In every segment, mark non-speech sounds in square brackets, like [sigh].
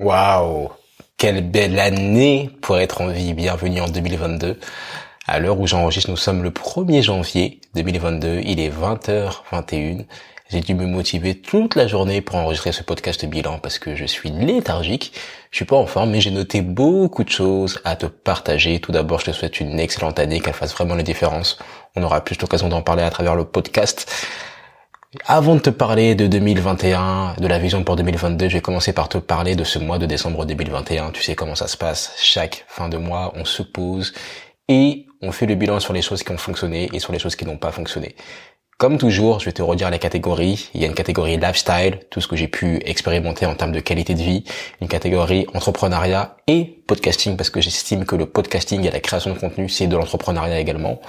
Waouh Quelle belle année pour être en vie. Bienvenue en 2022. À l'heure où j'enregistre, nous sommes le 1er janvier 2022. Il est 20h21. J'ai dû me motiver toute la journée pour enregistrer ce podcast bilan parce que je suis léthargique. Je suis pas en forme, mais j'ai noté beaucoup de choses à te partager. Tout d'abord, je te souhaite une excellente année, qu'elle fasse vraiment la différence. On aura plus l'occasion d'en parler à travers le podcast. Avant de te parler de 2021, de la vision pour 2022, je vais commencer par te parler de ce mois de décembre 2021. Tu sais comment ça se passe. Chaque fin de mois, on se pose et on fait le bilan sur les choses qui ont fonctionné et sur les choses qui n'ont pas fonctionné. Comme toujours, je vais te redire les catégories. Il y a une catégorie lifestyle, tout ce que j'ai pu expérimenter en termes de qualité de vie, une catégorie entrepreneuriat et podcasting parce que j'estime que le podcasting et la création de contenu, c'est de l'entrepreneuriat également.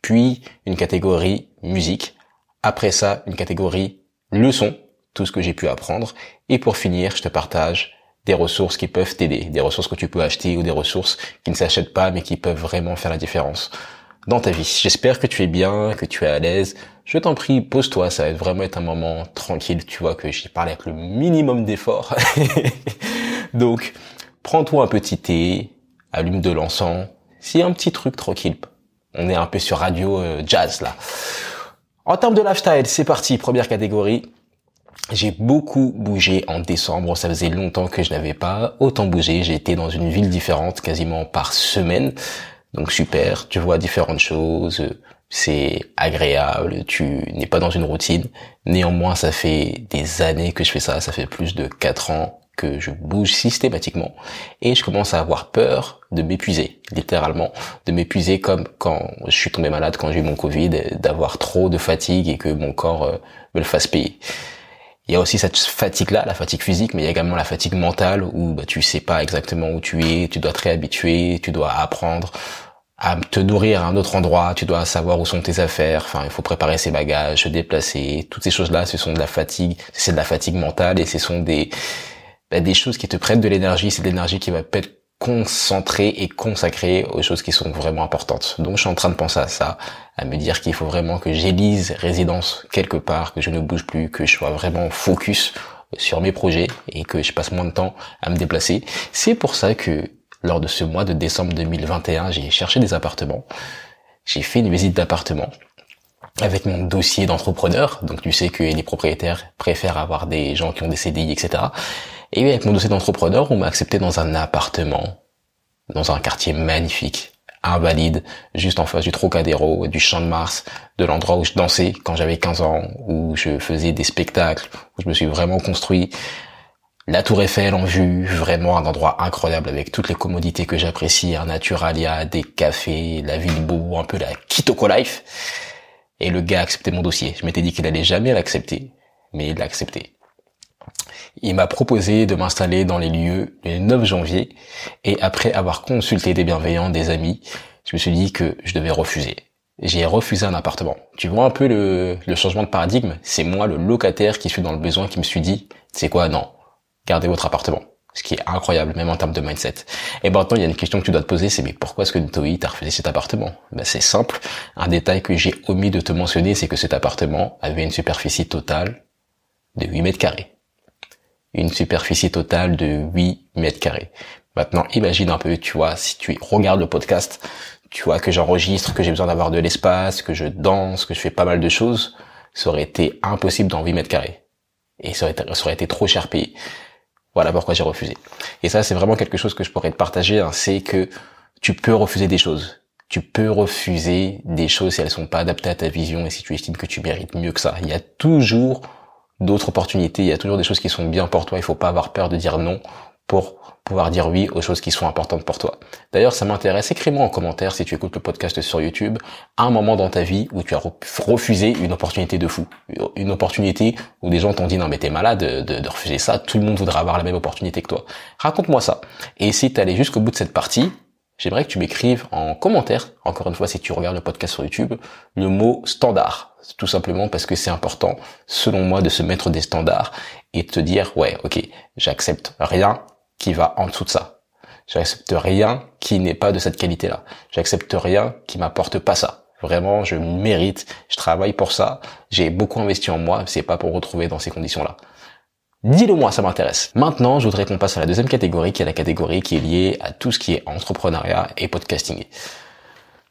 Puis une catégorie musique après ça, une catégorie leçons, tout ce que j'ai pu apprendre. Et pour finir, je te partage des ressources qui peuvent t'aider, des ressources que tu peux acheter ou des ressources qui ne s'achètent pas mais qui peuvent vraiment faire la différence dans ta vie. J'espère que tu es bien, que tu es à l'aise. Je t'en prie, pose-toi, ça va vraiment être un moment tranquille. Tu vois que j'ai parlé avec le minimum d'effort. [laughs] Donc, prends-toi un petit thé, allume de l'encens. C'est un petit truc tranquille. On est un peu sur radio euh, jazz là. En termes de lifestyle, c'est parti, première catégorie. J'ai beaucoup bougé en décembre, ça faisait longtemps que je n'avais pas autant bougé, j'ai été dans une ville différente quasiment par semaine. Donc super, tu vois différentes choses, c'est agréable, tu n'es pas dans une routine. Néanmoins, ça fait des années que je fais ça, ça fait plus de quatre ans que je bouge systématiquement et je commence à avoir peur de m'épuiser, littéralement, de m'épuiser comme quand je suis tombé malade, quand j'ai eu mon Covid, d'avoir trop de fatigue et que mon corps euh, me le fasse payer. Il y a aussi cette fatigue-là, la fatigue physique, mais il y a également la fatigue mentale où bah, tu sais pas exactement où tu es, tu dois te réhabituer, tu dois apprendre à te nourrir à un autre endroit, tu dois savoir où sont tes affaires, enfin il faut préparer ses bagages, se déplacer, toutes ces choses-là, ce sont de la fatigue, c'est de la fatigue mentale et ce sont des bah, des choses qui te prennent de l'énergie, c'est de l'énergie qui va être concentrée et consacrée aux choses qui sont vraiment importantes. Donc je suis en train de penser à ça, à me dire qu'il faut vraiment que j'élise résidence quelque part, que je ne bouge plus, que je sois vraiment focus sur mes projets et que je passe moins de temps à me déplacer. C'est pour ça que lors de ce mois de décembre 2021, j'ai cherché des appartements. J'ai fait une visite d'appartement avec mon dossier d'entrepreneur. Donc tu sais que les propriétaires préfèrent avoir des gens qui ont des CDI, etc. Et avec mon dossier d'entrepreneur, on m'a accepté dans un appartement, dans un quartier magnifique, invalide, juste en face du Trocadéro, du Champ de Mars, de l'endroit où je dansais quand j'avais 15 ans, où je faisais des spectacles, où je me suis vraiment construit. La Tour Eiffel en vue, vraiment un endroit incroyable avec toutes les commodités que j'apprécie, un naturalia, des cafés, la ville beau, un peu la Kitoko Life. Et le gars a accepté mon dossier. Je m'étais dit qu'il allait jamais l'accepter, mais il l'a accepté. Il m'a proposé de m'installer dans les lieux le 9 janvier et après avoir consulté des bienveillants, des amis, je me suis dit que je devais refuser. J'ai refusé un appartement. Tu vois un peu le, changement de paradigme? C'est moi, le locataire, qui suis dans le besoin, qui me suis dit, c'est quoi? Non, gardez votre appartement. Ce qui est incroyable, même en termes de mindset. Et maintenant, il y a une question que tu dois te poser, c'est mais pourquoi est-ce que Toi, t'a refusé cet appartement? Ben, C'est simple. Un détail que j'ai omis de te mentionner, c'est que cet appartement avait une superficie totale de 8 mètres carrés une superficie totale de 8 mètres carrés. Maintenant, imagine un peu, tu vois, si tu regardes le podcast, tu vois que j'enregistre, que j'ai besoin d'avoir de l'espace, que je danse, que je fais pas mal de choses, ça aurait été impossible dans 8 mètres carrés. Et ça aurait été, ça aurait été trop cher payé. Voilà pourquoi j'ai refusé. Et ça, c'est vraiment quelque chose que je pourrais te partager, hein, c'est que tu peux refuser des choses. Tu peux refuser des choses si elles sont pas adaptées à ta vision et si tu estimes que tu mérites mieux que ça. Il y a toujours d'autres opportunités, il y a toujours des choses qui sont bien pour toi, il faut pas avoir peur de dire non pour pouvoir dire oui aux choses qui sont importantes pour toi. D'ailleurs, ça m'intéresse, écris-moi en commentaire si tu écoutes le podcast sur YouTube, un moment dans ta vie où tu as refusé une opportunité de fou. Une opportunité où des gens t'ont dit non mais t'es malade de, refuser ça, tout le monde voudra avoir la même opportunité que toi. Raconte-moi ça. Et si tu allé jusqu'au bout de cette partie, j'aimerais que tu m'écrives en commentaire, encore une fois si tu regardes le podcast sur YouTube, le mot standard. Tout simplement parce que c'est important, selon moi, de se mettre des standards et de te dire, ouais, ok, j'accepte rien qui va en dessous de ça. J'accepte rien qui n'est pas de cette qualité-là. J'accepte rien qui m'apporte pas ça. Vraiment, je mérite, je travaille pour ça, j'ai beaucoup investi en moi, c'est pas pour retrouver dans ces conditions-là. Dis-le moi, ça m'intéresse. Maintenant, je voudrais qu'on passe à la deuxième catégorie, qui est la catégorie qui est liée à tout ce qui est entrepreneuriat et podcasting.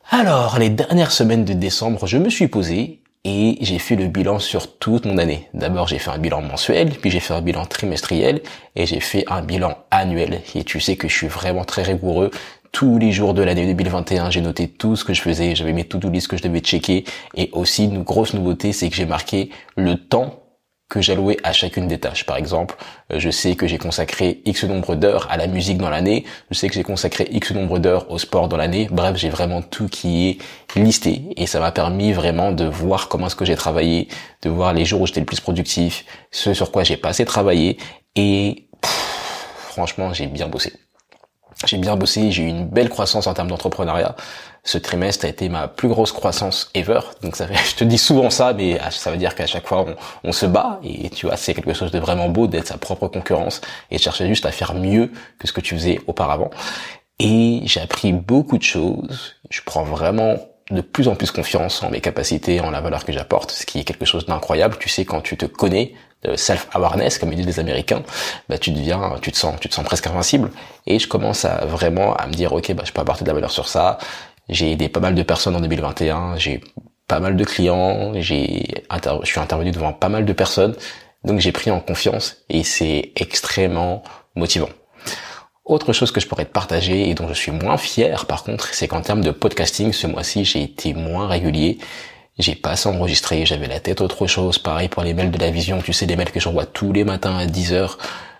Alors, les dernières semaines de décembre, je me suis posé et j'ai fait le bilan sur toute mon année. D'abord, j'ai fait un bilan mensuel, puis j'ai fait un bilan trimestriel et j'ai fait un bilan annuel. Et tu sais que je suis vraiment très rigoureux. Tous les jours de l'année 2021, j'ai noté tout ce que je faisais, j'avais mes to-do list que je devais checker et aussi une grosse nouveauté, c'est que j'ai marqué le temps que j'allouais à chacune des tâches. Par exemple, euh, je sais que j'ai consacré X nombre d'heures à la musique dans l'année, je sais que j'ai consacré X nombre d'heures au sport dans l'année. Bref, j'ai vraiment tout qui est listé et ça m'a permis vraiment de voir comment est-ce que j'ai travaillé, de voir les jours où j'étais le plus productif, ce sur quoi j'ai pas assez travaillé et franchement, j'ai bien bossé. J'ai bien bossé, j'ai eu une belle croissance en termes d'entrepreneuriat. Ce trimestre a été ma plus grosse croissance ever. Donc ça fait, [laughs] je te dis souvent ça, mais ça veut dire qu'à chaque fois on, se bat et tu vois, c'est quelque chose de vraiment beau d'être sa propre concurrence et de chercher juste à faire mieux que ce que tu faisais auparavant. Et j'ai appris beaucoup de choses. Je prends vraiment de plus en plus confiance en mes capacités, en la valeur que j'apporte, ce qui est quelque chose d'incroyable. Tu sais, quand tu te connais, self-awareness, comme ils disent les Américains, bah, tu deviens, tu te sens, tu te sens presque invincible. Et je commence à vraiment à me dire, ok, bah, je peux apporter de la valeur sur ça. J'ai aidé pas mal de personnes en 2021. J'ai pas mal de clients. J'ai, je suis intervenu devant pas mal de personnes. Donc j'ai pris en confiance et c'est extrêmement motivant. Autre chose que je pourrais te partager et dont je suis moins fier par contre, c'est qu'en termes de podcasting, ce mois-ci, j'ai été moins régulier. J'ai pas assez enregistré, j'avais la tête autre chose. Pareil pour les mails de la vision, tu sais, les mails que j'envoie tous les matins à 10 heures.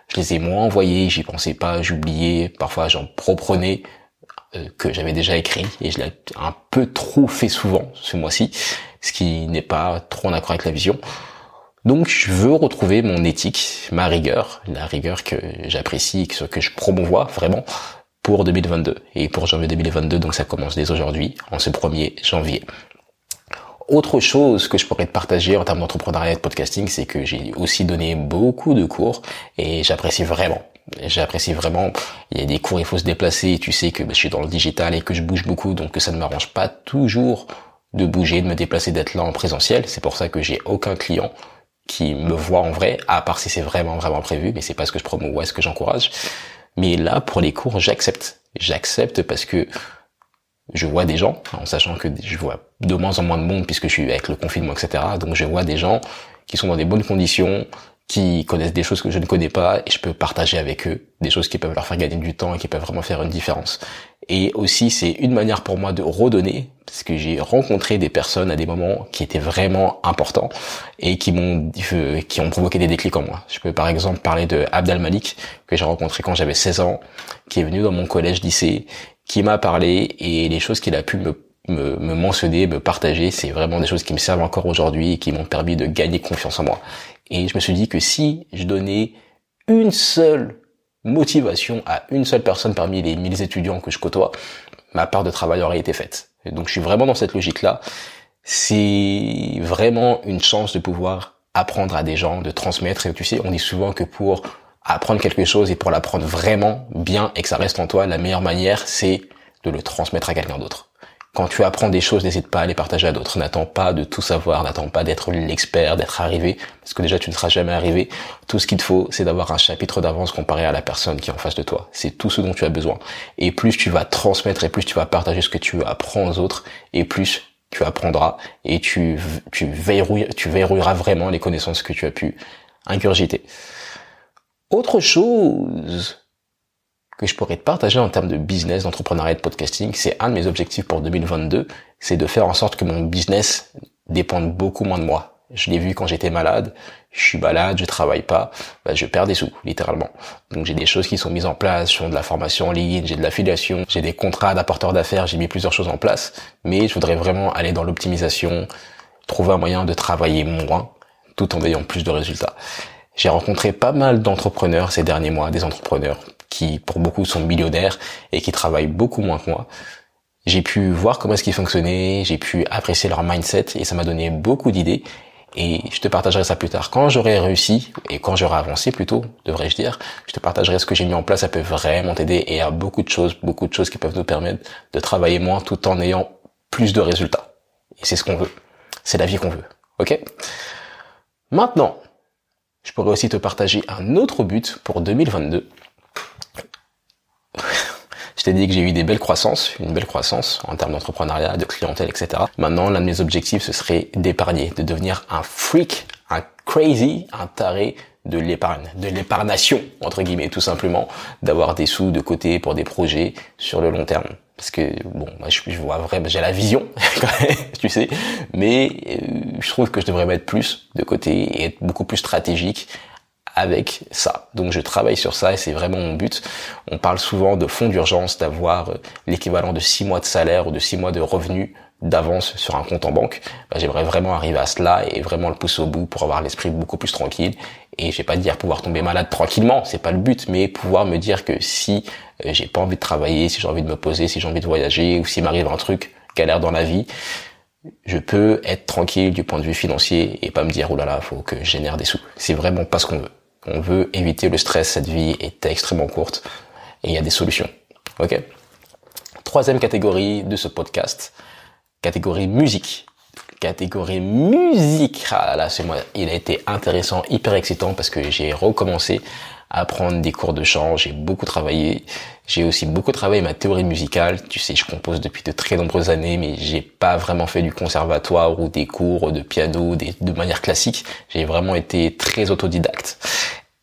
Je les ai moins envoyés, j'y pensais pas, j'oubliais. Parfois, j'en proprenais euh, que j'avais déjà écrit et je l'ai un peu trop fait souvent ce mois-ci, ce qui n'est pas trop en accord avec la vision. Donc je veux retrouver mon éthique, ma rigueur, la rigueur que j'apprécie, que, que je promouvois vraiment pour 2022 et pour janvier 2022. Donc ça commence dès aujourd'hui, en ce 1er janvier. Autre chose que je pourrais te partager en termes d'entrepreneuriat et de podcasting, c'est que j'ai aussi donné beaucoup de cours et j'apprécie vraiment. J'apprécie vraiment. Il y a des cours, il faut se déplacer. Tu sais que bah, je suis dans le digital et que je bouge beaucoup, donc que ça ne m'arrange pas toujours de bouger, de me déplacer, d'être là en présentiel. C'est pour ça que j'ai aucun client qui me voit en vrai, à part si c'est vraiment vraiment prévu, mais c'est pas ce que je promouvois, ce que j'encourage. Mais là, pour les cours, j'accepte. J'accepte parce que je vois des gens, en sachant que je vois de moins en moins de monde puisque je suis avec le confinement, etc. Donc je vois des gens qui sont dans des bonnes conditions, qui connaissent des choses que je ne connais pas et je peux partager avec eux des choses qui peuvent leur faire gagner du temps et qui peuvent vraiment faire une différence. Et aussi, c'est une manière pour moi de redonner, parce que j'ai rencontré des personnes à des moments qui étaient vraiment importants et qui m'ont qui ont provoqué des déclics en moi. Je peux par exemple parler de Abdel Malik que j'ai rencontré quand j'avais 16 ans, qui est venu dans mon collège lycée, qui m'a parlé et les choses qu'il a pu me me, me mentionner, me partager, c'est vraiment des choses qui me servent encore aujourd'hui et qui m'ont permis de gagner confiance en moi. Et je me suis dit que si je donnais une seule motivation à une seule personne parmi les 1000 étudiants que je côtoie, ma part de travail aurait été faite. Et donc je suis vraiment dans cette logique-là. C'est vraiment une chance de pouvoir apprendre à des gens, de transmettre. Et tu sais, on dit souvent que pour apprendre quelque chose et pour l'apprendre vraiment bien et que ça reste en toi, la meilleure manière, c'est de le transmettre à quelqu'un d'autre. Quand tu apprends des choses, n'hésite pas à les partager à d'autres. N'attends pas de tout savoir, n'attends pas d'être l'expert, d'être arrivé, parce que déjà tu ne seras jamais arrivé. Tout ce qu'il te faut, c'est d'avoir un chapitre d'avance comparé à la personne qui est en face de toi. C'est tout ce dont tu as besoin. Et plus tu vas transmettre et plus tu vas partager ce que tu apprends aux autres, et plus tu apprendras et tu, tu, verrouilleras vraiment les connaissances que tu as pu ingurgiter. Autre chose que je pourrais te partager en termes de business, d'entrepreneuriat de podcasting, c'est un de mes objectifs pour 2022, c'est de faire en sorte que mon business dépende beaucoup moins de moi. Je l'ai vu quand j'étais malade, je suis malade, je travaille pas, bah, je perds des sous, littéralement. Donc j'ai des choses qui sont mises en place, je fais de la formation en ligne, j'ai de l'affiliation, j'ai des contrats d'apporteurs d'affaires, j'ai mis plusieurs choses en place, mais je voudrais vraiment aller dans l'optimisation, trouver un moyen de travailler moins, tout en ayant plus de résultats. J'ai rencontré pas mal d'entrepreneurs ces derniers mois, des entrepreneurs qui pour beaucoup sont millionnaires et qui travaillent beaucoup moins que moi. J'ai pu voir comment est-ce qu'ils fonctionnaient, j'ai pu apprécier leur mindset et ça m'a donné beaucoup d'idées et je te partagerai ça plus tard. Quand j'aurai réussi et quand j'aurai avancé plutôt, devrais-je dire, je te partagerai ce que j'ai mis en place, ça peut vraiment t'aider et il y a beaucoup de choses, beaucoup de choses qui peuvent nous permettre de travailler moins tout en ayant plus de résultats. Et c'est ce qu'on veut. C'est la vie qu'on veut. Ok? Maintenant, Je pourrais aussi te partager un autre but pour 2022. Je t'ai dit que j'ai eu des belles croissances, une belle croissance en termes d'entrepreneuriat, de clientèle, etc. Maintenant, l'un de mes objectifs, ce serait d'épargner, de devenir un freak, un crazy, un taré de l'épargne, de l'épargnation, entre guillemets, tout simplement, d'avoir des sous de côté pour des projets sur le long terme. Parce que, bon, moi, je, vois vraiment, j'ai la vision, [laughs] tu sais, mais euh, je trouve que je devrais mettre plus de côté et être beaucoup plus stratégique avec ça. Donc je travaille sur ça et c'est vraiment mon but. On parle souvent de fonds d'urgence, d'avoir euh, l'équivalent de six mois de salaire ou de six mois de revenus d'avance sur un compte en banque. Bah, j'aimerais vraiment arriver à cela et vraiment le pousser au bout pour avoir l'esprit beaucoup plus tranquille. Et je vais pas dire pouvoir tomber malade tranquillement, c'est pas le but, mais pouvoir me dire que si euh, j'ai pas envie de travailler, si j'ai envie de me poser, si j'ai envie de voyager ou s'il m'arrive un truc galère dans la vie, je peux être tranquille du point de vue financier et pas me dire oh là là, faut que je génère des sous. C'est vraiment pas ce qu'on veut. On veut éviter le stress, cette vie est extrêmement courte et il y a des solutions. Ok? Troisième catégorie de ce podcast, catégorie musique. Catégorie musique. Ah là, c'est moi, il a été intéressant, hyper excitant parce que j'ai recommencé à prendre des cours de chant, j'ai beaucoup travaillé, j'ai aussi beaucoup travaillé ma théorie musicale. Tu sais, je compose depuis de très nombreuses années, mais j'ai pas vraiment fait du conservatoire ou des cours de piano de manière classique. J'ai vraiment été très autodidacte.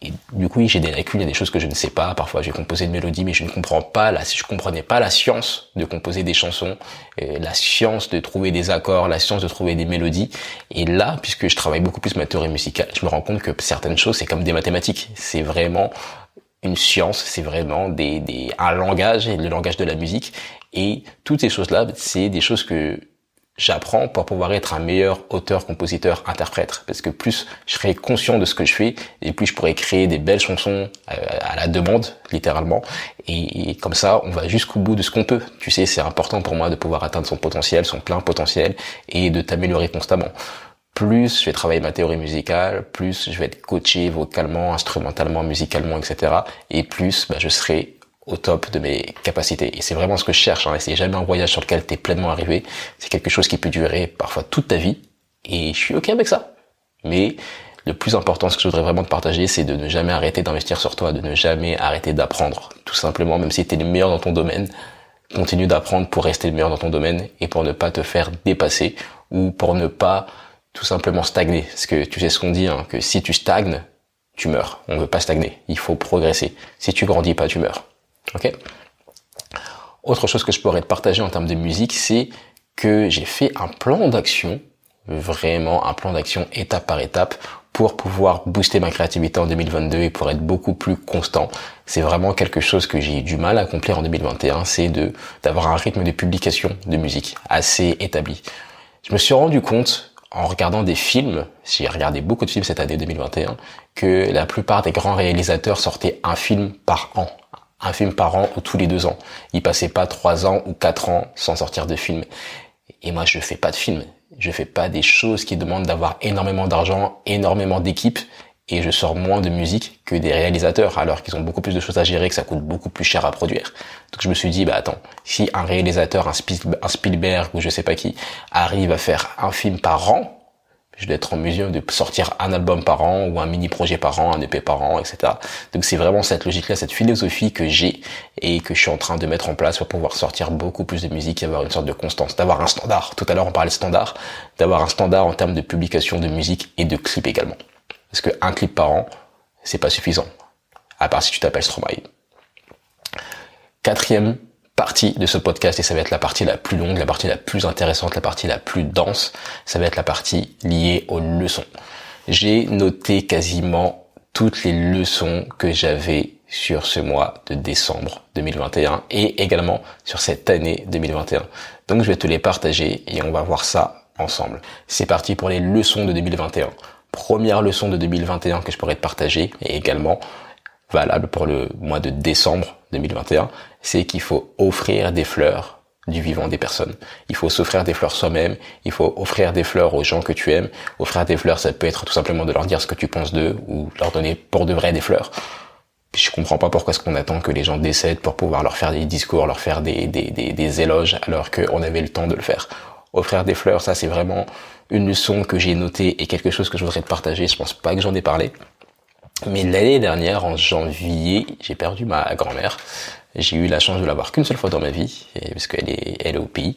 Et du coup, j'ai des lacunes, il y a des choses que je ne sais pas. Parfois, j'ai composé une mélodie, mais je ne comprends pas la, je comprenais pas la science de composer des chansons, la science de trouver des accords, la science de trouver des mélodies. Et là, puisque je travaille beaucoup plus ma théorie musicale, je me rends compte que certaines choses, c'est comme des mathématiques. C'est vraiment une science, c'est vraiment des, des, un langage, le langage de la musique. Et toutes ces choses-là, c'est des choses que j'apprends pour pouvoir être un meilleur auteur, compositeur, interprète. Parce que plus je serai conscient de ce que je fais, et plus je pourrai créer des belles chansons euh, à la demande, littéralement. Et, comme ça, on va jusqu'au bout de ce qu'on peut. Tu sais, c'est important pour moi de pouvoir atteindre son potentiel, son plein potentiel, et de t'améliorer constamment. Plus je vais travailler ma théorie musicale, plus je vais être coaché vocalement, instrumentalement, musicalement, etc. Et plus bah, je serai au top de mes capacités. Et c'est vraiment ce que je cherche. Hein. C'est jamais un voyage sur lequel tu es pleinement arrivé. C'est quelque chose qui peut durer parfois toute ta vie. Et je suis OK avec ça. Mais le plus important, ce que je voudrais vraiment te partager, c'est de ne jamais arrêter d'investir sur toi, de ne jamais arrêter d'apprendre. Tout simplement, même si tu es le meilleur dans ton domaine, continue d'apprendre pour rester le meilleur dans ton domaine et pour ne pas te faire dépasser ou pour ne pas tout simplement stagner. Parce que tu sais ce qu'on dit, hein, que si tu stagnes, tu meurs. On ne veut pas stagner. Il faut progresser. Si tu grandis pas, tu meurs. Ok Autre chose que je pourrais te partager en termes de musique, c'est que j'ai fait un plan d'action, vraiment un plan d'action étape par étape pour pouvoir booster ma créativité en 2022 et pour être beaucoup plus constant. C'est vraiment quelque chose que j'ai eu du mal à accomplir en 2021, c'est d'avoir un rythme de publication de musique assez établi. Je me suis rendu compte en regardant des films, j'ai regardé beaucoup de films cette année 2021, que la plupart des grands réalisateurs sortaient un film par an, un film par an ou tous les deux ans. Il passait pas trois ans ou quatre ans sans sortir de film. Et moi, je fais pas de film. Je fais pas des choses qui demandent d'avoir énormément d'argent, énormément d'équipes, et je sors moins de musique que des réalisateurs, alors qu'ils ont beaucoup plus de choses à gérer, que ça coûte beaucoup plus cher à produire. Donc je me suis dit, bah attends, si un réalisateur, un Spielberg ou je sais pas qui, arrive à faire un film par an, je dois être en mesure de sortir un album par an ou un mini projet par an, un EP par an, etc. Donc c'est vraiment cette logique-là, cette philosophie que j'ai et que je suis en train de mettre en place pour pouvoir sortir beaucoup plus de musique et avoir une sorte de constance, d'avoir un standard. Tout à l'heure on parlait de standard, d'avoir un standard en termes de publication de musique et de clips également. Parce que un clip par an, c'est pas suffisant. À part si tu t'appelles Stromae. Quatrième partie de ce podcast et ça va être la partie la plus longue, la partie la plus intéressante, la partie la plus dense. Ça va être la partie liée aux leçons. J'ai noté quasiment toutes les leçons que j'avais sur ce mois de décembre 2021 et également sur cette année 2021. Donc je vais te les partager et on va voir ça ensemble. C'est parti pour les leçons de 2021. Première leçon de 2021 que je pourrais te partager et également valable pour le mois de décembre 2021, c'est qu'il faut offrir des fleurs du vivant des personnes. Il faut s'offrir des fleurs soi-même, il faut offrir des fleurs aux gens que tu aimes. Offrir des fleurs, ça peut être tout simplement de leur dire ce que tu penses d'eux ou leur donner pour de vrai des fleurs. Je comprends pas pourquoi est-ce qu'on attend que les gens décèdent pour pouvoir leur faire des discours, leur faire des, des, des, des éloges alors qu'on avait le temps de le faire. Offrir des fleurs, ça c'est vraiment une leçon que j'ai notée et quelque chose que je voudrais te partager. Je pense pas que j'en ai parlé. Mais l'année dernière, en janvier, j'ai perdu ma grand-mère. J'ai eu la chance de la voir qu'une seule fois dans ma vie, parce qu'elle est, elle est au pays.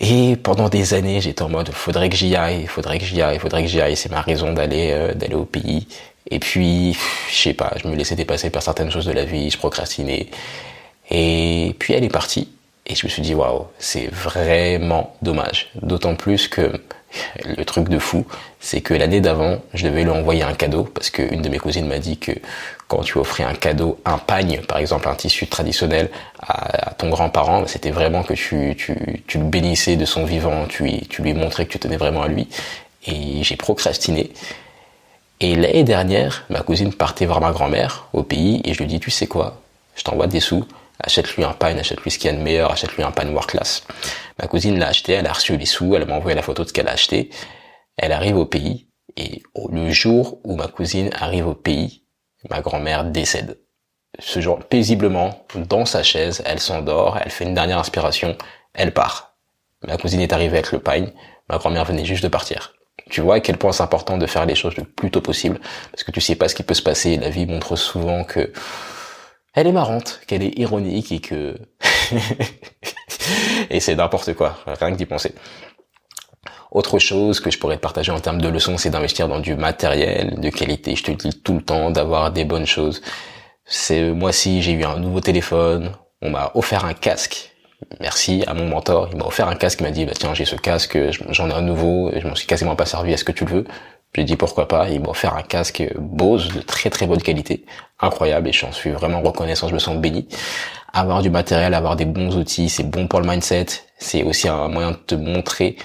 Et pendant des années, j'étais en mode faudrait que j'y aille, faudrait que j'y aille, faudrait que j'y aille. C'est ma raison d'aller euh, d'aller au pays. Et puis, je sais pas, je me laissais dépasser par certaines choses de la vie, je procrastinais. Et puis elle est partie. Et je me suis dit waouh, c'est vraiment dommage. D'autant plus que [laughs] le truc de fou, c'est que l'année d'avant, je devais lui envoyer un cadeau parce qu'une de mes cousines m'a dit que quand tu offrais un cadeau, un pagne, par exemple un tissu traditionnel à, ton grand-parent, c'était vraiment que tu, tu, tu, le bénissais de son vivant, tu, tu lui montrais que tu tenais vraiment à lui. Et j'ai procrastiné. Et l'année dernière, ma cousine partait voir ma grand-mère au pays et je lui dis, tu sais quoi, je t'envoie des sous, achète-lui un pagne, achète-lui ce qu'il y a de meilleur, achète-lui un pagne world class. Ma cousine l'a acheté, elle a reçu les sous, elle m'a envoyé la photo de ce qu'elle a acheté. Elle arrive au pays et le jour où ma cousine arrive au pays, ma grand-mère décède. Ce jour, paisiblement, dans sa chaise, elle s'endort, elle fait une dernière inspiration, elle part. Ma cousine est arrivée avec le pagne, ma grand-mère venait juste de partir. Tu vois à quel point c'est important de faire les choses le plus tôt possible, parce que tu sais pas ce qui peut se passer. La vie montre souvent que elle est marrante, qu'elle est ironique et que [laughs] et c'est n'importe quoi, rien que d'y penser. Autre chose que je pourrais partager en termes de leçons, c'est d'investir dans du matériel de qualité. Je te dis tout le temps d'avoir des bonnes choses. C'est moi-ci, j'ai eu un nouveau téléphone. On m'a offert un casque. Merci à mon mentor. Il m'a offert un casque. Il m'a dit, bah tiens, j'ai ce casque, j'en ai un nouveau. Je m'en suis quasiment pas servi. Est-ce que tu le veux? J'ai dit pourquoi pas. Il m'a offert un casque Bose de très très bonne qualité, incroyable. Et j'en suis vraiment reconnaissant. Je me sens béni. Avoir du matériel, avoir des bons outils, c'est bon pour le mindset. C'est aussi un moyen de te montrer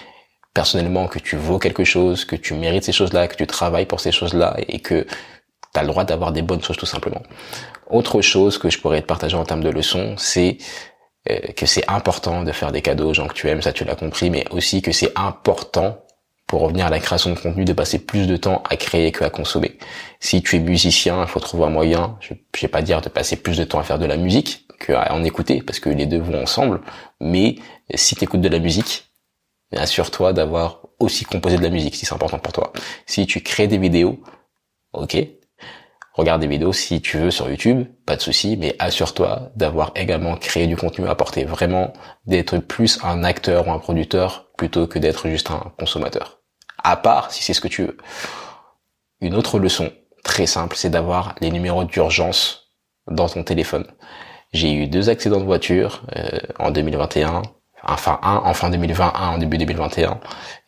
personnellement que tu vaux quelque chose, que tu mérites ces choses-là, que tu travailles pour ces choses-là et que tu as le droit d'avoir des bonnes choses tout simplement. Autre chose que je pourrais te partager en termes de leçons, c'est euh, que c'est important de faire des cadeaux aux gens que tu aimes, ça tu l'as compris, mais aussi que c'est important pour revenir à la création de contenu, de passer plus de temps à créer que à consommer. Si tu es musicien, il faut trouver un moyen, je, je vais pas dire de passer plus de temps à faire de la musique qu'à en écouter, parce que les deux vont ensemble, mais si tu écoutes de la musique, assure-toi d'avoir aussi composé de la musique si c'est important pour toi. Si tu crées des vidéos, ok, regarde des vidéos si tu veux sur YouTube, pas de souci, mais assure-toi d'avoir également créé du contenu, apporter vraiment d'être plus un acteur ou un producteur plutôt que d'être juste un consommateur. À part si c'est ce que tu veux. Une autre leçon très simple, c'est d'avoir les numéros d'urgence dans ton téléphone. J'ai eu deux accidents de voiture euh, en 2021 enfin un en fin 2020, un en début 2021.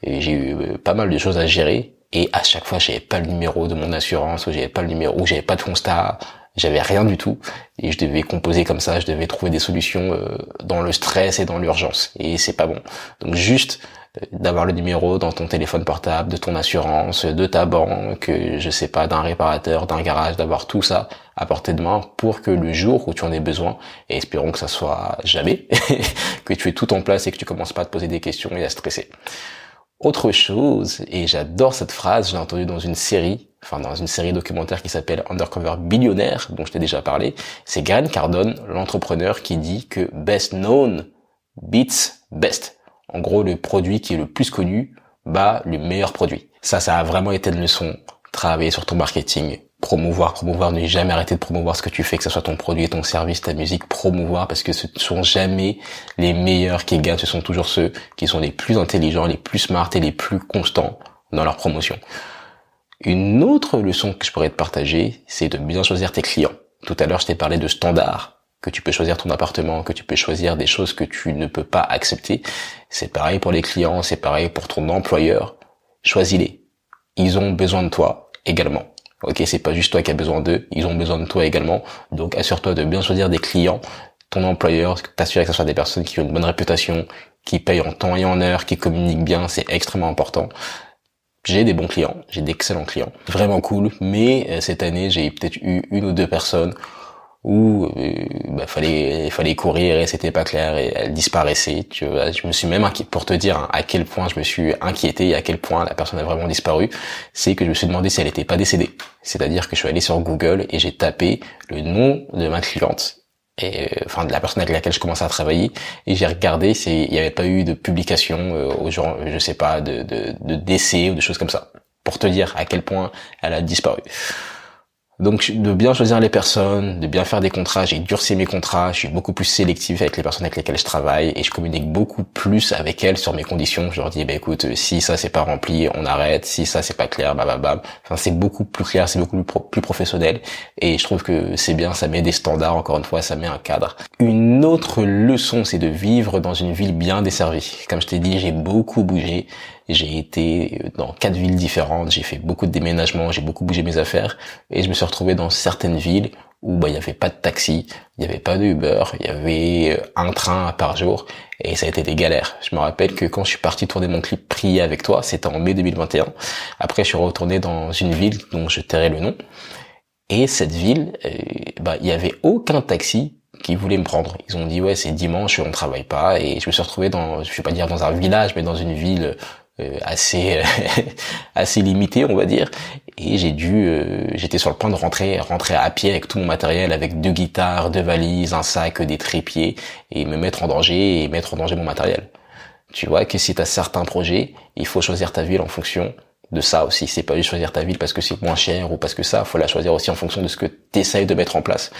Et j'ai eu euh, pas mal de choses à gérer. Et à chaque fois, j'avais pas le numéro de mon assurance, ou j'avais pas le numéro, ou j'avais pas de constat, j'avais rien du tout. Et je devais composer comme ça, je devais trouver des solutions euh, dans le stress et dans l'urgence. Et c'est pas bon. Donc juste d'avoir le numéro dans ton téléphone portable, de ton assurance, de ta banque, je sais pas, d'un réparateur, d'un garage, d'avoir tout ça à portée de main pour que le jour où tu en aies besoin, et espérons que ça soit jamais, [laughs] que tu aies tout en place et que tu commences pas à te poser des questions et à stresser. Autre chose, et j'adore cette phrase, je l'ai entendue dans une série, enfin dans une série documentaire qui s'appelle Undercover Billionaire, dont je t'ai déjà parlé, c'est Grant Cardone, l'entrepreneur, qui dit que best known beats best. En gros, le produit qui est le plus connu bat le meilleur produit. Ça, ça a vraiment été une leçon. Travailler sur ton marketing, promouvoir, promouvoir, ne jamais arrêter de promouvoir ce que tu fais, que ce soit ton produit, ton service, ta musique, promouvoir, parce que ce ne sont jamais les meilleurs qui gagnent, ce sont toujours ceux qui sont les plus intelligents, les plus smart et les plus constants dans leur promotion. Une autre leçon que je pourrais te partager, c'est de bien choisir tes clients. Tout à l'heure, je t'ai parlé de standards que tu peux choisir ton appartement, que tu peux choisir des choses que tu ne peux pas accepter. C'est pareil pour les clients, c'est pareil pour ton employeur. Choisis-les. Ils ont besoin de toi également. Ok, c'est pas juste toi qui as besoin d'eux, ils ont besoin de toi également. Donc assure-toi de bien choisir des clients, ton employeur, t'assurer que ce soit des personnes qui ont une bonne réputation, qui payent en temps et en heure, qui communiquent bien, c'est extrêmement important. J'ai des bons clients, j'ai d'excellents clients, vraiment cool, mais euh, cette année j'ai peut-être eu une ou deux personnes où euh, bah, fallait fallait courir et c'était pas clair et elle disparaissait tu vois. Je me suis même inquiété pour te dire hein, à quel point je me suis inquiété et à quel point la personne a vraiment disparu c'est que je me suis demandé si elle était pas décédée. C'est-à-dire que je suis allé sur Google et j'ai tapé le nom de ma cliente et euh, enfin de la personne avec laquelle je commençais à travailler et j'ai regardé s'il n'y avait pas eu de publication euh, au genre je sais pas de, de, de décès ou de choses comme ça pour te dire à quel point elle a disparu Donc de bien choisir les personnes, de bien faire des contrats, j'ai durci mes contrats, je suis beaucoup plus sélectif avec les personnes avec lesquelles je travaille et je communique beaucoup plus avec elles sur mes conditions. Je leur dis, bah écoute, si ça c'est pas rempli, on arrête, si ça c'est pas clair, bah bah bah. Enfin c'est beaucoup plus clair, c'est beaucoup plus, professionnel et je trouve que c'est bien, ça met des standards, encore une fois, ça met un cadre. Une autre leçon, c'est de vivre dans une ville bien desservie. Comme je t'ai dit, j'ai beaucoup bougé, j'ai été dans quatre villes différentes, j'ai fait beaucoup de déménagements, j'ai beaucoup bougé mes affaires et je me suis retrouvé dans certaines villes où bah il y avait pas de taxi, il y avait pas de Uber, il y avait euh, un train par jour et ça a été des galères. Je me rappelle que quand je suis parti tourner mon clip Prier avec toi, c'était en mai 2021. Après je suis retourné dans une ville dont je tairai le nom et cette ville euh, bah il y avait aucun taxi qui voulait me prendre. Ils ont dit ouais c'est dimanche, on travaille pas et je me suis retrouvé dans je vais pas dire dans un village mais dans une ville assez [laughs] assez limité on va dire. Et j'ai dû euh, j'étais sur le point de rentrer rentrer à pied avec tout mon matériel avec deux guitares deux valises un sac des trépieds et me mettre en danger et mettre en danger mon matériel. Tu vois que si tu as certains projets il faut choisir ta ville en fonction de ça aussi. C'est pas juste choisir ta ville parce que c'est moins cher ou parce que ça. Faut la choisir aussi en fonction de ce que tu essayes de mettre en place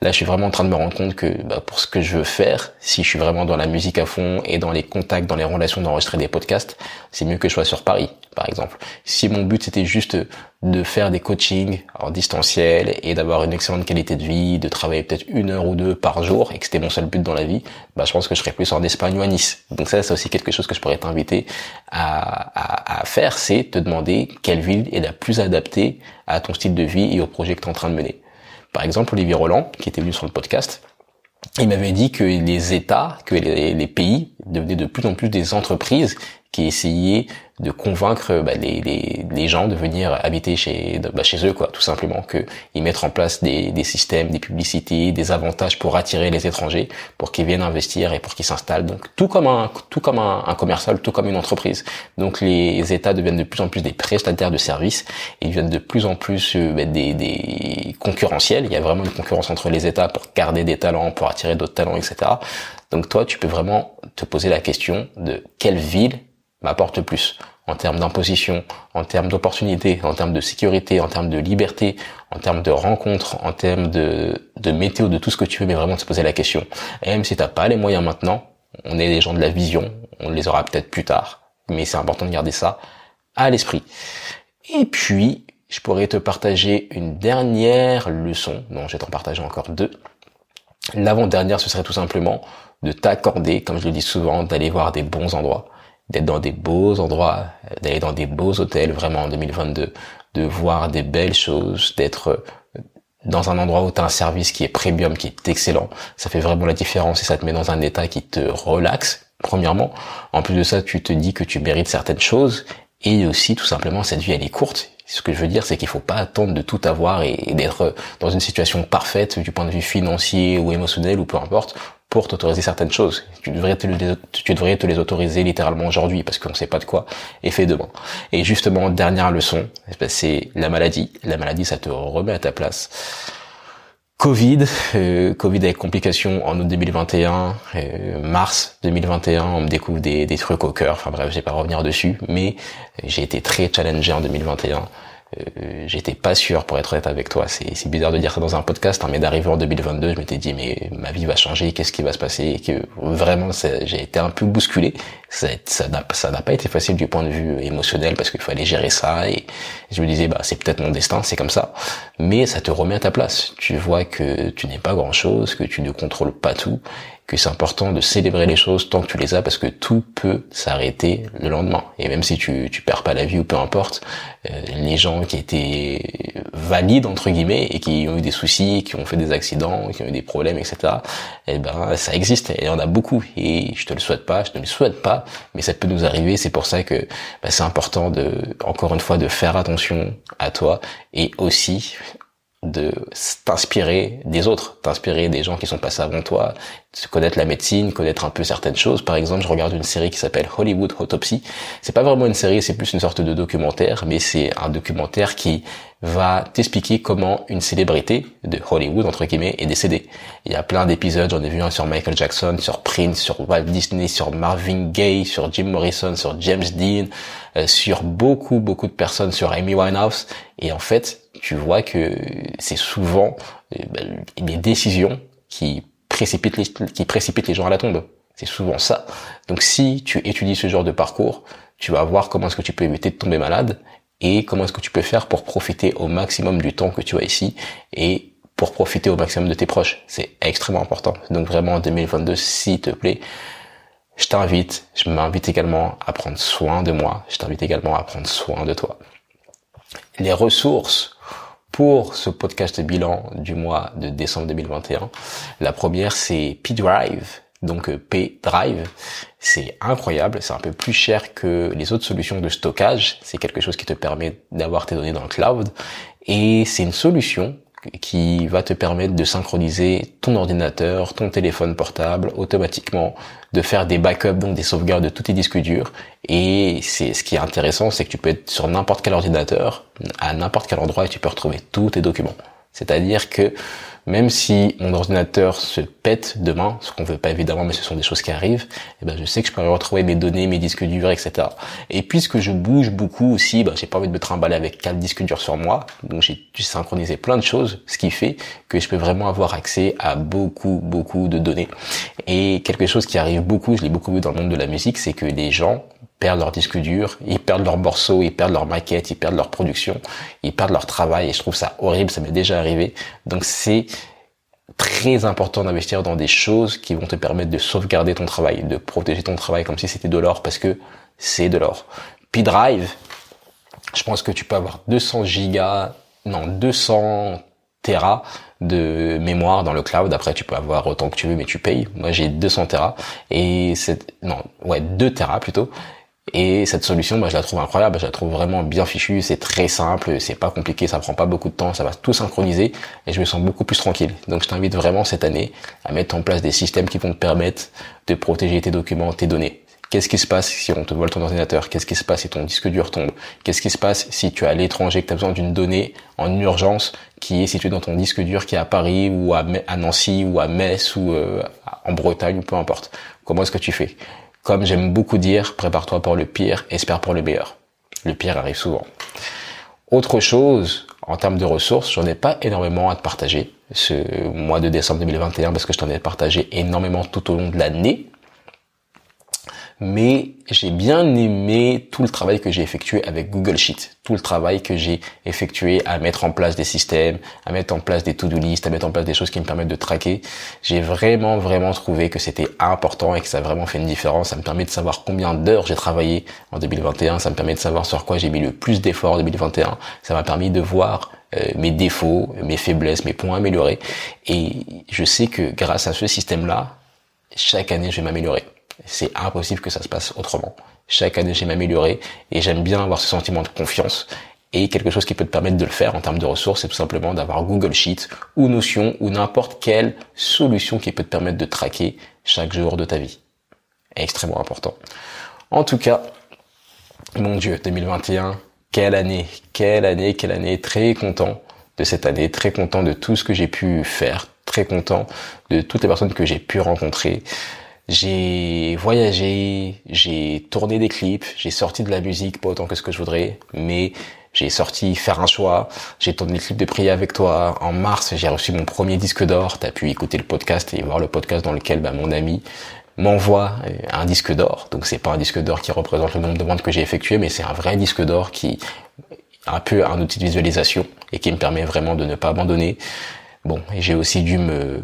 Là, je suis vraiment en train de me rendre compte que bah, pour ce que je veux faire, si je suis vraiment dans la musique à fond et dans les contacts, dans les relations d'enregistrer des podcasts, c'est mieux que je sois sur Paris, par exemple. Si mon but c'était juste de faire des coachings en distanciel et d'avoir une excellente qualité de vie, de travailler peut-être une heure ou deux par jour et que c'était mon seul but dans la vie, bah, je pense que je serais plus en Espagne ou à Nice. Donc ça, c'est aussi quelque chose que je pourrais t'inviter à, à faire, c'est te demander quelle ville est la plus adaptée à ton style de vie et au projet que tu es en train de mener. Par exemple, Olivier Roland, qui était venu sur le podcast, il m'avait dit que les États, que les, pays devenaient de plus en plus des entreprises qui essayaient de convaincre bah, les, les, les, gens de venir habiter chez bah, chez eux quoi tout simplement que ils mettent en place des, des systèmes des publicités des avantages pour attirer les étrangers pour qu'ils viennent investir et pour qu'ils s'installent. Donc tout comme un tout comme un, un, commercial tout comme une entreprise. Donc les États deviennent de plus en plus des prestataires de services ils deviennent de plus en plus euh, bah, des, des concurrentiels. Il y a vraiment une concurrence entre les États pour garder des talents pour attirer d'autres talents etc donc toi tu peux vraiment te poser la question de quelle ville m'apporte plus en termes d'imposition, en termes d'opportunités, en termes de sécurité, en termes de liberté, en termes de rencontres, en termes de, météo, de tout ce que tu veux, mais vraiment de se poser la question. Et même si t'as pas les moyens maintenant, on est des gens de la vision, on les aura peut-être plus tard, mais c'est important de garder ça à l'esprit. Et puis, je pourrais te partager une dernière leçon, non, je vais t'en partager encore deux. L'avant-dernière, ce serait tout simplement de t'accorder, comme je le dis souvent, d'aller voir des bons endroits d'être dans des beaux endroits, d'aller dans des beaux hôtels vraiment en 2022, de voir des belles choses, d'être dans un endroit où tu as un service qui est premium, qui est excellent. Ça fait vraiment la différence et ça te met dans un état qui te relaxe, premièrement. En plus de ça, tu te dis que tu mérites certaines choses et aussi tout simplement cette vie elle est courte. Ce que je veux dire, c'est qu'il faut pas attendre de tout avoir et d'être dans une situation parfaite du point de vue financier ou émotionnel ou peu importe pour t'autoriser certaines choses. Tu devrais te, les, autoriser littéralement aujourd'hui parce qu'on ne sait pas de quoi est fait demain. Et justement, dernière leçon, c'est la maladie. La maladie, ça te remet à ta place. Covid, euh, Covid avec complications en août 2021, euh, mars 2021, on me découvre des, des trucs au cœur. Enfin bref, je vais pas revenir dessus, mais j'ai été très challengé en 2021. Euh, j'étais pas sûr pour être honnête avec toi. C'est bizarre de dire ça dans un podcast, hein, mais d'arriver en 2022, je m'étais dit mais ma vie va changer, qu'est-ce qui va se passer? Et que vraiment j'ai été un peu bousculé. Ça ça n'a pas été facile du point de vue émotionnel parce qu'il fallait gérer ça et je me disais bah c'est peut-être mon destin, c'est comme ça. Mais ça te remet à ta place. Tu vois que tu n'es pas grand chose, que tu ne contrôles pas tout que c'est important de célébrer les choses tant que tu les as parce que tout peut s'arrêter le lendemain. Et même si tu, tu perds pas la vie ou peu importe, euh, les gens qui étaient valides entre guillemets et qui ont eu des soucis, qui ont fait des accidents, qui ont eu des problèmes, etc. Eh ben ça existe et il y en a beaucoup. Et je te le souhaite pas, je ne le souhaite pas, mais ça peut nous arriver. C'est pour ça que bah, c'est important de, encore une fois, de faire attention à toi et aussi de t'inspirer des autres, t'inspirer des gens qui sont passés avant toi, connaître la médecine, connaître un peu certaines choses. Par exemple, je regarde une série qui s'appelle Hollywood Autopsy. C'est pas vraiment une série, c'est plus une sorte de documentaire, mais c'est un documentaire qui va t'expliquer comment une célébrité de Hollywood, entre guillemets, est décédée. Il y a plein d'épisodes, j'en ai vu un sur Michael Jackson, sur Prince, sur Walt Disney, sur Marvin Gaye, sur Jim Morrison, sur James Dean, euh, sur beaucoup, beaucoup de personnes, sur Amy Winehouse. Et en fait, tu vois que c'est souvent euh, ben, des décisions qui précipitent les, qui précipitent les gens à la tombe. C'est souvent ça. Donc si tu étudies ce genre de parcours, tu vas voir comment est-ce que tu peux éviter de tomber malade et comment est-ce que tu peux faire pour profiter au maximum du temps que tu as ici et pour profiter au maximum de tes proches. C'est extrêmement important. Donc vraiment en 2022, s'il te plaît, je t'invite, je m'invite également à prendre soin de moi, je t'invite également à prendre soin de toi. Les ressources pour ce podcast bilan du mois de décembre 2021, la première c'est P-Drive, donc euh, P-Drive. C'est incroyable, c'est un peu plus cher que les autres solutions de stockage, c'est quelque chose qui te permet d'avoir tes données dans le cloud, et c'est une solution qui va te permettre de synchroniser ton ordinateur, ton téléphone portable automatiquement, de faire des backups, donc des sauvegardes de tous tes disques durs. Et c'est ce qui est intéressant, c'est que tu peux être sur n'importe quel ordinateur, à n'importe quel endroit, et tu peux retrouver tous tes documents. C'est-à-dire que même si mon ordinateur se pète demain, ce qu'on veut pas évidemment, mais ce sont des choses qui arrivent, eh ben je sais que je peux retrouver mes données, mes disques durs, etc. Et puisque je bouge beaucoup aussi, ben, j'ai pas envie de me trimballer avec quatre disques durs sur moi, donc j'ai synchronisé plein de choses, ce qui fait que je peux vraiment avoir accès à beaucoup, beaucoup de données. Et quelque chose qui arrive beaucoup, je l'ai beaucoup vu dans le monde de la musique, c'est que les gens perdent leur disque dur, ils perdent leurs morceaux, ils perdent leur maquette, ils perdent leur production, ils perdent leur travail et je trouve ça horrible, ça m'est déjà arrivé. Donc c'est très important d'investir dans des choses qui vont te permettre de sauvegarder ton travail, de protéger ton travail comme si c'était de l'or parce que c'est de l'or. P-Drive, je pense que tu peux avoir 200 gigas, non 200 Tera de mémoire dans le cloud. Après, tu peux avoir autant que tu veux, mais tu payes. Moi, j'ai 200 Tera et c'est non, ouais, 2 Tera plutôt. Et cette solution, bah, je la trouve incroyable, je la trouve vraiment bien fichue, c'est très simple, c'est pas compliqué, ça prend pas beaucoup de temps, ça va tout synchroniser et je me sens beaucoup plus tranquille. Donc je t'invite vraiment cette année à mettre en place des systèmes qui vont te permettre de protéger tes documents, tes données. Qu'est-ce qui se passe si on te vole ton ordinateur? Qu'est-ce qui se passe si ton disque dur tombe? Qu'est-ce qui se passe si tu es à l'étranger, que tu as besoin d'une donnée en urgence qui est située dans ton disque dur qui est à Paris ou à, Nancy ou à Metz ou euh, en Bretagne ou peu importe? Comment est-ce que tu fais? Comme j'aime beaucoup dire, prépare-toi pour le pire, espère pour le meilleur. Le pire arrive souvent. Autre chose, en termes de ressources, j'en ai pas énormément à te partager ce mois de décembre 2021 parce que je t'en ai partagé énormément tout au long de l'année mais j'ai bien aimé tout le travail que j'ai effectué avec Google Sheet, tout le travail que j'ai effectué à mettre en place des systèmes, à mettre en place des to-do list, à mettre en place des choses qui me permettent de traquer. J'ai vraiment vraiment trouvé que c'était important et que ça a vraiment fait une différence. Ça me permet de savoir combien d'heures j'ai travaillé en 2021, ça me permet de savoir sur quoi j'ai mis le plus d'efforts en 2021. Ça m'a permis de voir euh, mes défauts, mes faiblesses, mes points améliorés. Et je sais que grâce à ce système-là, chaque année, je vais m'améliorer. C'est impossible que ça se passe autrement. Chaque année, j'ai m'améliorer et j'aime bien avoir ce sentiment de confiance. Et quelque chose qui peut te permettre de le faire en termes de ressources, c'est tout simplement d'avoir Google Sheets ou Notion ou n'importe quelle solution qui peut te permettre de traquer chaque jour de ta vie. Extrêmement important. En tout cas, mon Dieu, 2021, quelle année, quelle année, quelle année, très content de cette année, très content de tout ce que j'ai pu faire, très content de toutes les personnes que j'ai pu rencontrer. J'ai voyagé, j'ai tourné des clips, j'ai sorti de la musique, pas autant que ce que je voudrais, mais j'ai sorti faire un choix, j'ai tourné des clips de prier avec toi. En mars, j'ai reçu mon premier disque d'or. T'as pu écouter le podcast et voir le podcast dans lequel bah, mon ami m'envoie euh, un disque d'or. Donc c'est pas un disque d'or qui représente le nombre de ventes que j'ai effectué, mais c'est un vrai disque d'or qui un peu un outil de visualisation et qui me permet vraiment de ne pas abandonner. Bon, et j'ai aussi dû me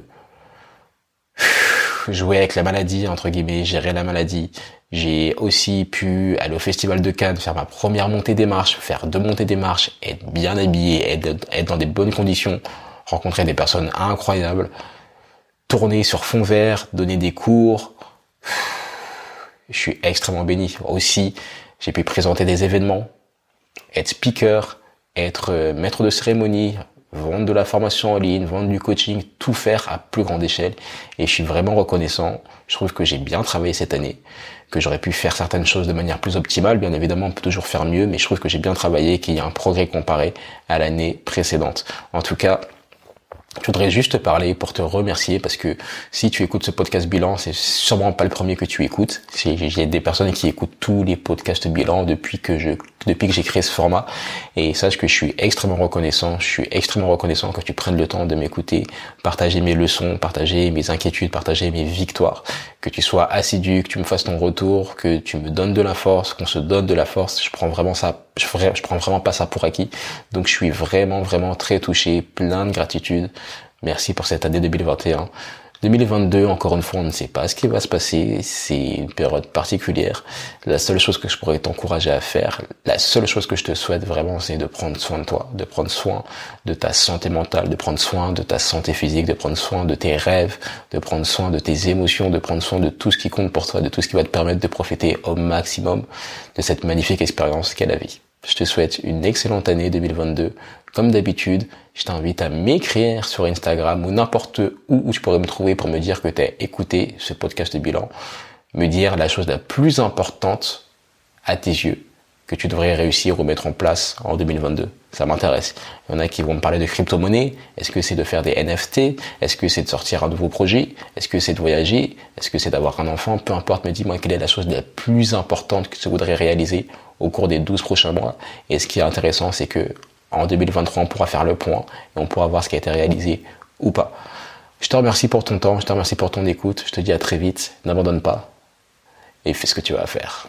jouer avec la maladie, entre guillemets, gérer la maladie. J'ai aussi pu aller au Festival de Cannes, faire ma première montée des marches, faire deux montées des marches, être bien habillé, être, être dans des bonnes conditions, rencontrer des personnes incroyables, tourner sur fond vert, donner des cours. Je suis extrêmement béni. Aussi, j'ai pu présenter des événements, être speaker, être euh, maître de cérémonie, vendre de la formation en ligne, vendre du coaching, tout faire à plus grande échelle. Et je suis vraiment reconnaissant. Je trouve que j'ai bien travaillé cette année, que j'aurais pu faire certaines choses de manière plus optimale. Bien évidemment, on peut toujours faire mieux, mais je trouve que j'ai bien travaillé et qu'il y a un progrès comparé à l'année précédente. En tout cas, je voudrais juste te parler pour te remercier parce que si tu écoutes ce podcast bilan, c'est sûrement pas le premier que tu écoutes. J'ai des personnes qui écoutent tous les podcasts bilan depuis que je depuis que j'ai créé ce format et sache que je suis extrêmement reconnaissant. Je suis extrêmement reconnaissant que tu prennes le temps de m'écouter, partager mes leçons, partager mes inquiétudes, partager mes victoires, que tu sois assidu, que tu me fasses ton retour, que tu me donnes de la force, qu'on se donne de la force. Je prends vraiment ça, je, je prends vraiment pas ça pour acquis. Donc je suis vraiment vraiment très touché, plein de gratitude. Merci pour cette année 2021. 2022, encore une fois, on ne sait pas ce qui va se passer. C'est une période particulière. La seule chose que je pourrais t'encourager à faire, la seule chose que je te souhaite vraiment, c'est de prendre soin de toi, de prendre soin de ta santé mentale, de prendre soin de ta santé physique, de prendre soin de tes rêves, de prendre soin de tes émotions, de prendre soin de tout ce qui compte pour toi, de tout ce qui va te permettre de profiter au maximum de cette magnifique expérience qu'est la vie. Je te souhaite une excellente année 2022. Comme d'habitude, je t'invite à m'écrire sur Instagram ou n'importe où où tu pourrais me trouver pour me dire que tu as écouté ce podcast de bilan. Me dire la chose la plus importante à tes yeux que tu devrais réussir ou mettre en place en 2022. Ça m'intéresse. Il y en a qui vont me parler de crypto-monnaie. Est-ce que c'est de faire des NFT Est-ce que c'est de sortir un nouveau projet? Est-ce que c'est de voyager? Est-ce que c'est d'avoir un enfant? Peu importe, me dis-moi quelle est la chose la plus importante que tu voudrais réaliser au cours des 12 prochains mois. Et ce qui est intéressant, c'est que en 2023, on pourra faire le point et on pourra voir ce qui a été réalisé ou pas. Je te remercie pour ton temps, je te remercie pour ton écoute. Je te dis à très vite. N'abandonne pas et fais ce que tu vas faire.